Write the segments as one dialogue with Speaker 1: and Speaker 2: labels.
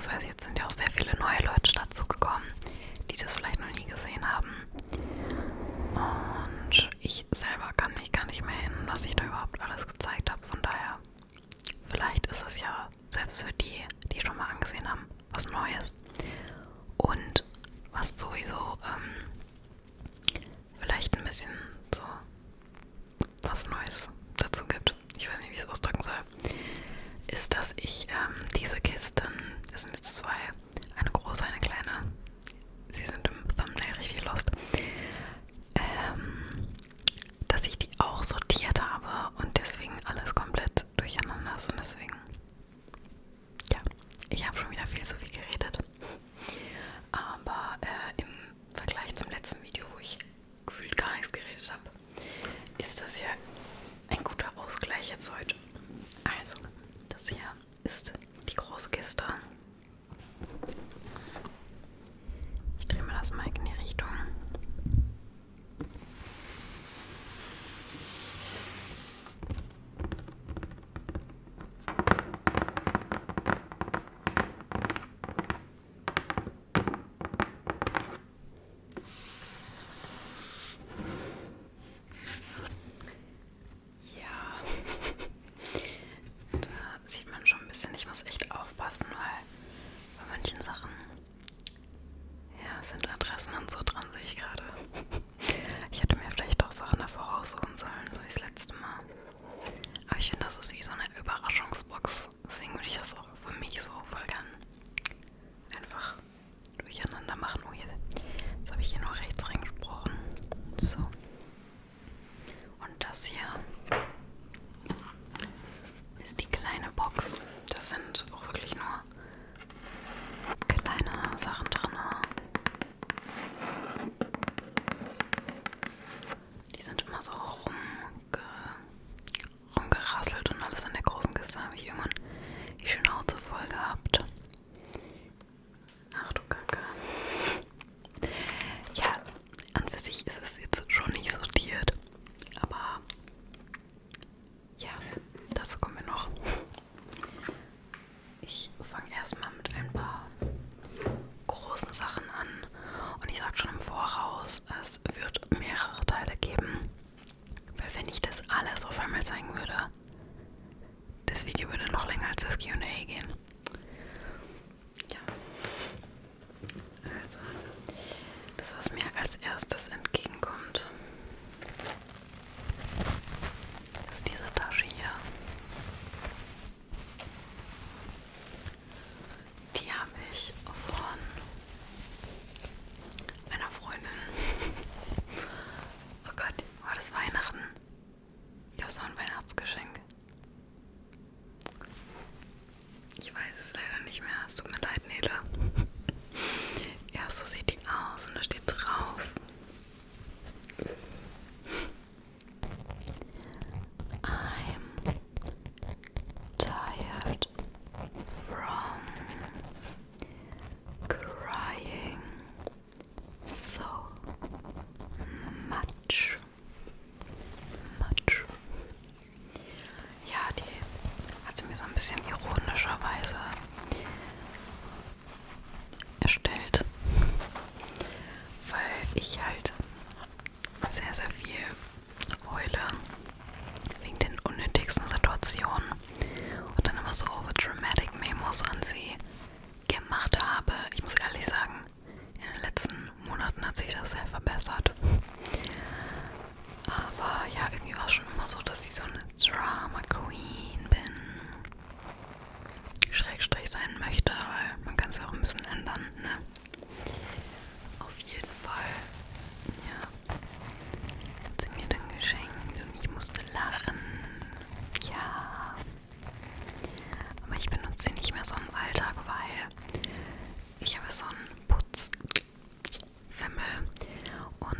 Speaker 1: beziehungsweise jetzt sind ja auch sehr viele neue Leute dazu gekommen, die das vielleicht noch nie gesehen haben. Und ich selber kann mich gar nicht mehr erinnern, was ich da überhaupt alles gezeigt habe. Von daher, vielleicht ist es ja selbst für die, die schon mal angesehen haben, was Neues.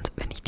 Speaker 1: Und wenn ich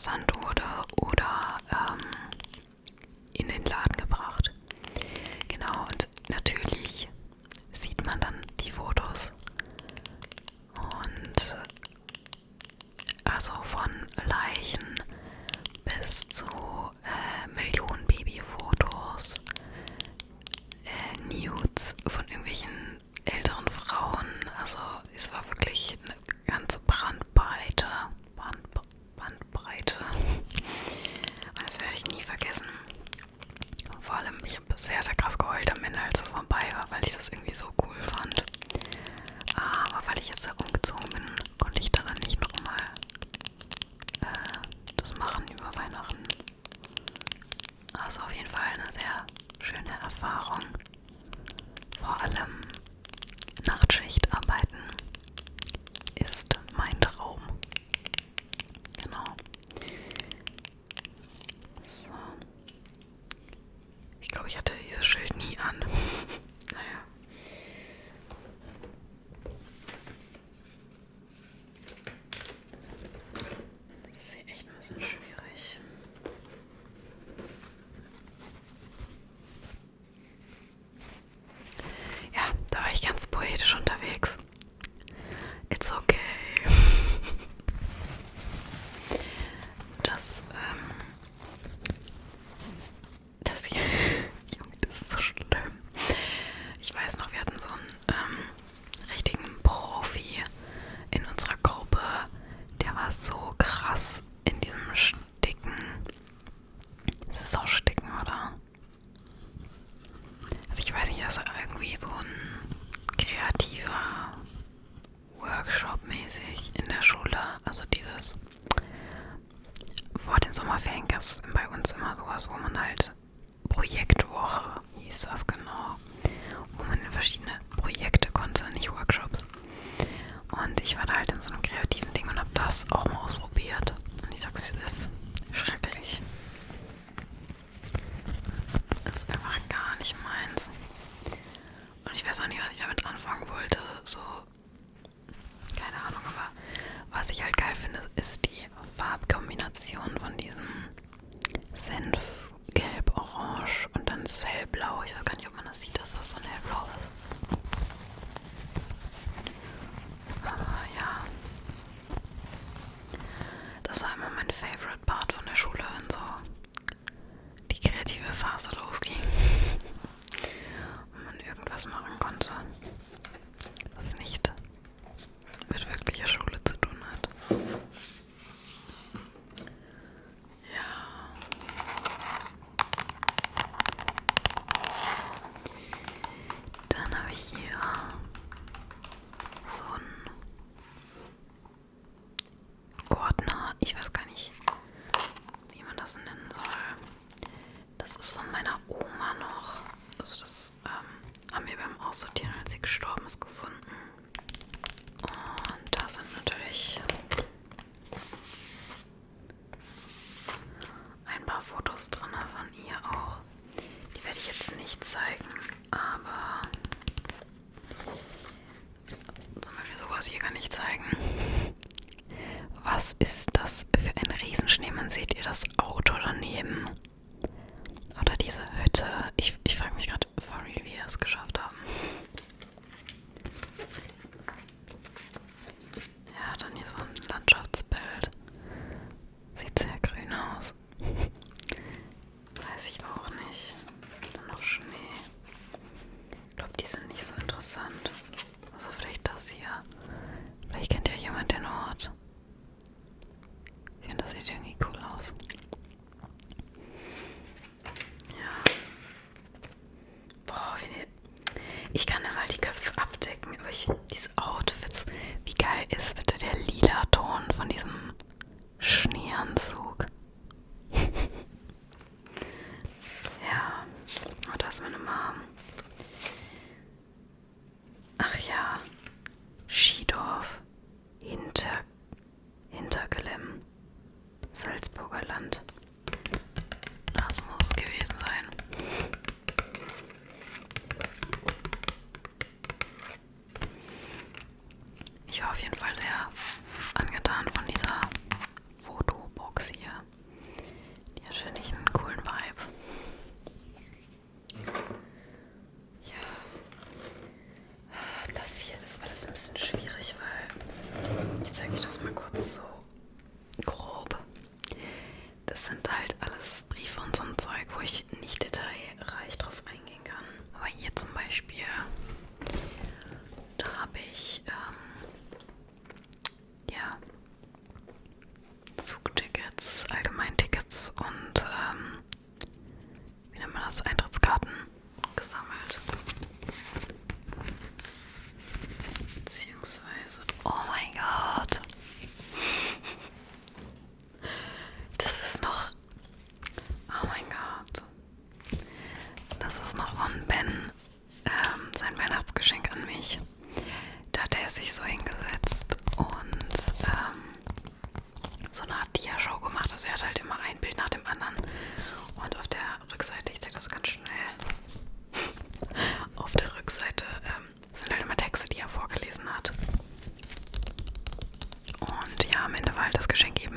Speaker 1: versandt wurde oder Jasmine and mom. weil das Geschenk ihm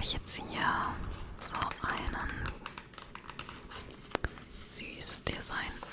Speaker 1: habe ich jetzt hier so einen süß designten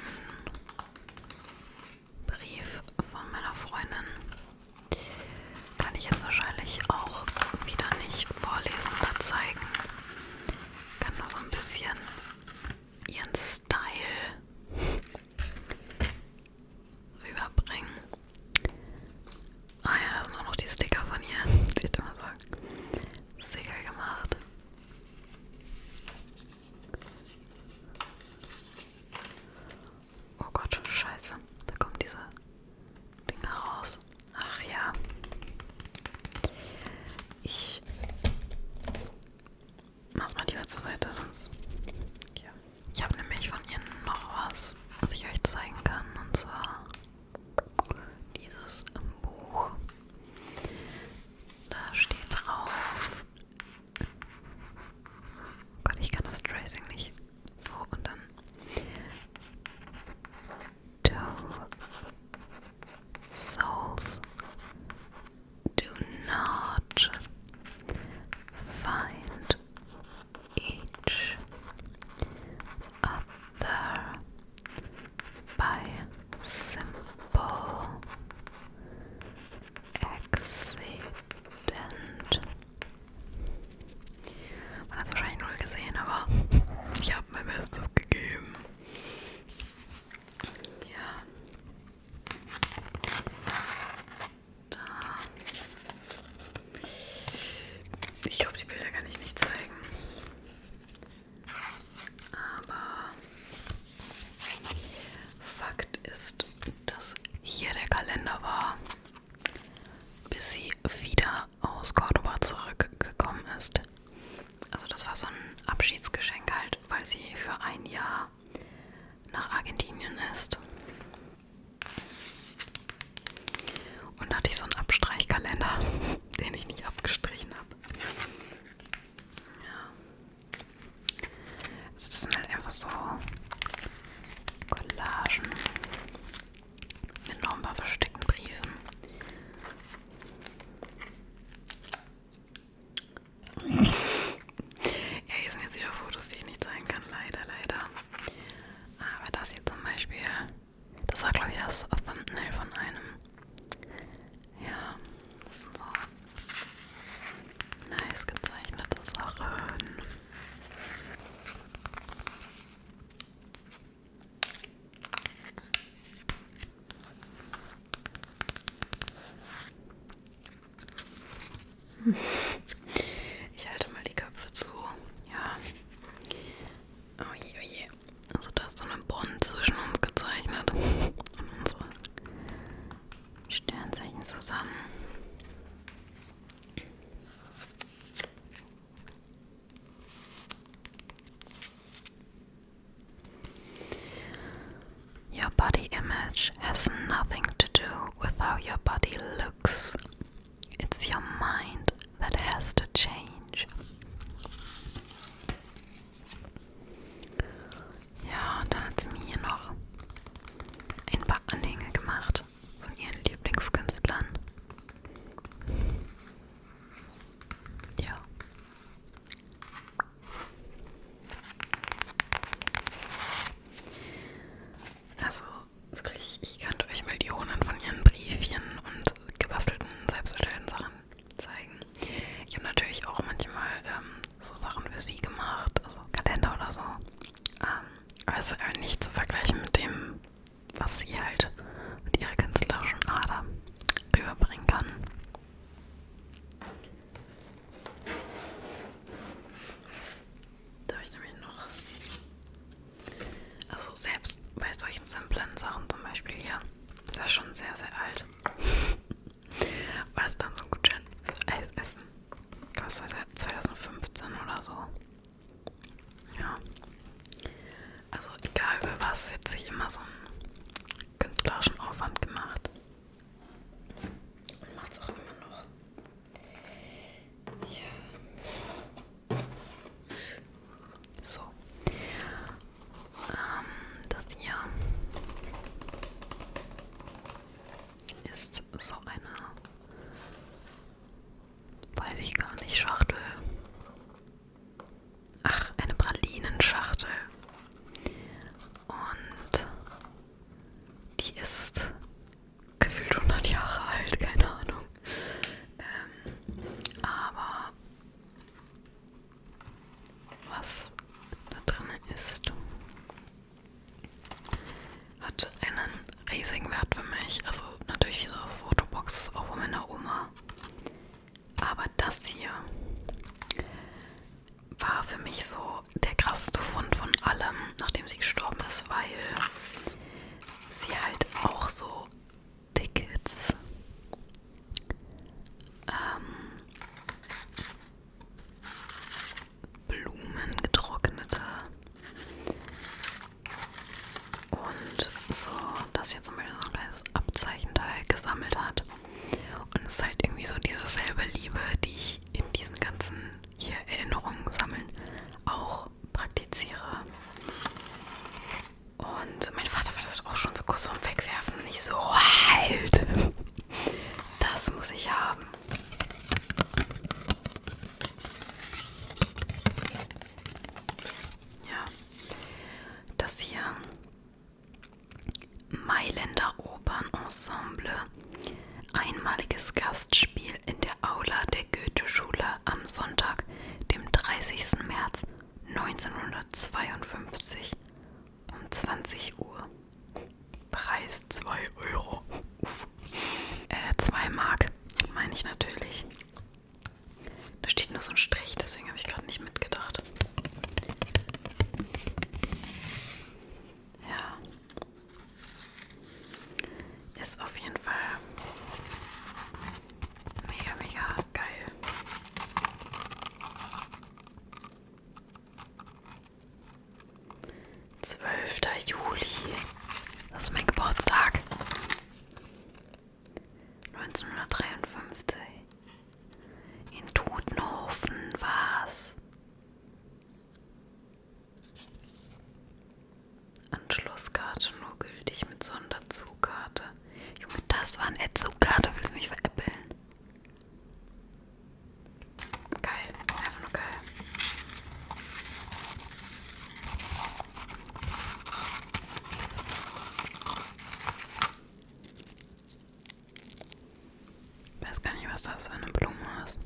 Speaker 1: was das für eine Blume ist.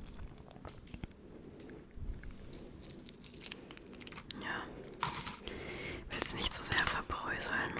Speaker 1: Ja. Will es nicht so sehr verbröseln.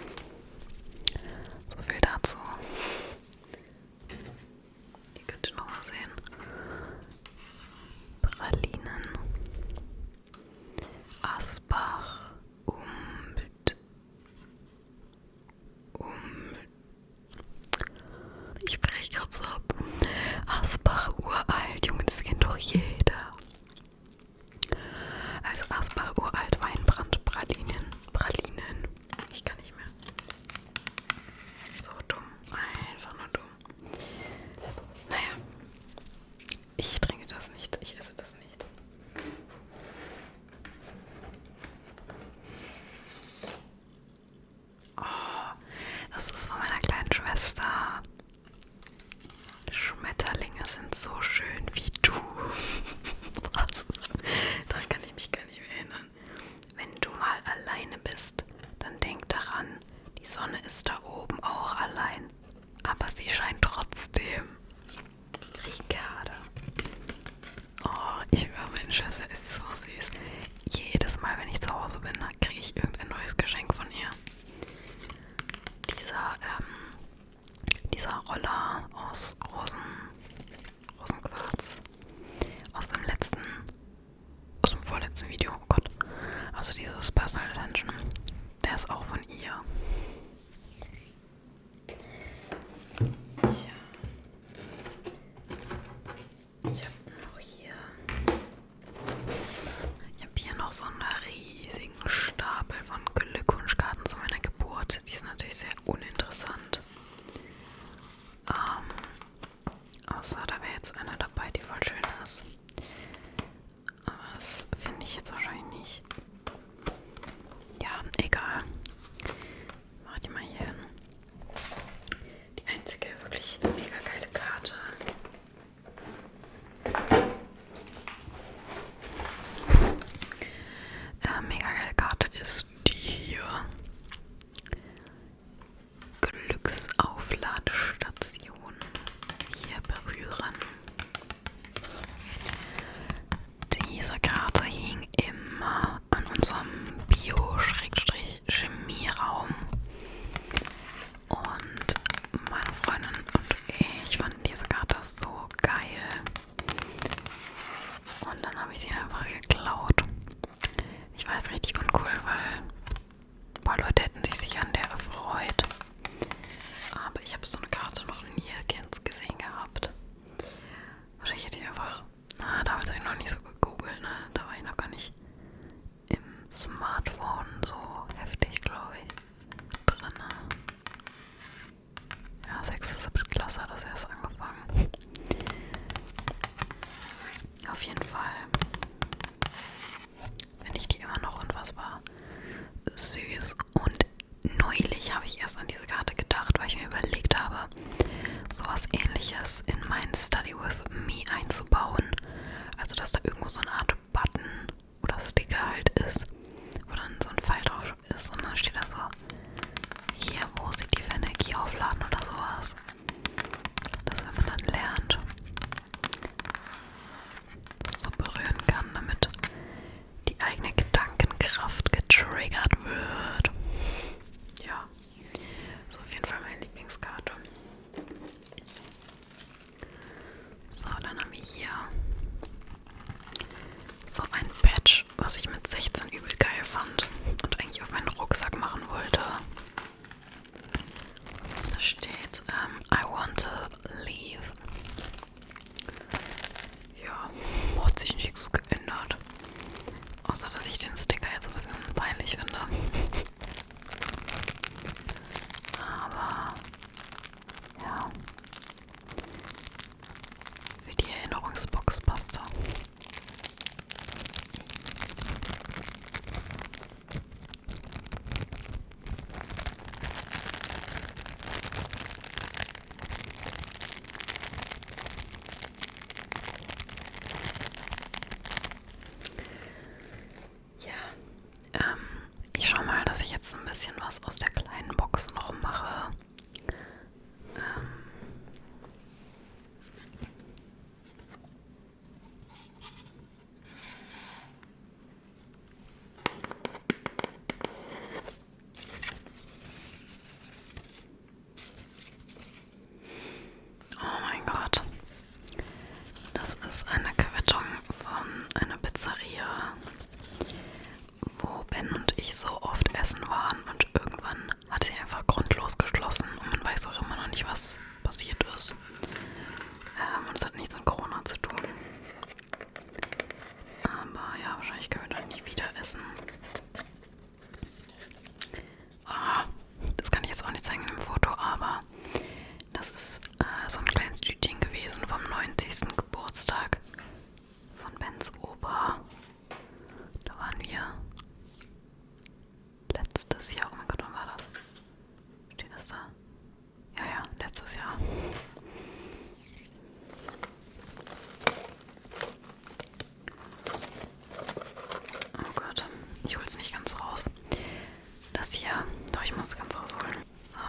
Speaker 1: ich muss ganz ausholen. So.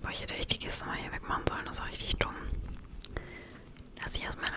Speaker 1: Boah, ich hätte echt die Kiste mal hier wegmachen sollen, das war richtig dumm. Dass ich erstmal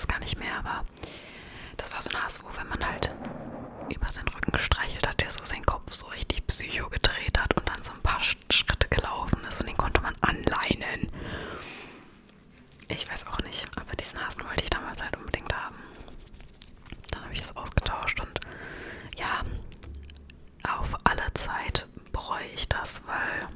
Speaker 1: es gar nicht mehr, aber das war so ein Hass, wo wenn man halt über seinen Rücken gestreichelt hat, der so seinen Kopf so richtig psycho gedreht hat und dann so ein paar Schritte gelaufen ist und den konnte man anleinen. Ich weiß auch nicht, aber diesen Hasen wollte ich damals halt unbedingt haben. Dann habe ich es ausgetauscht und ja, auf alle Zeit bereue ich das, weil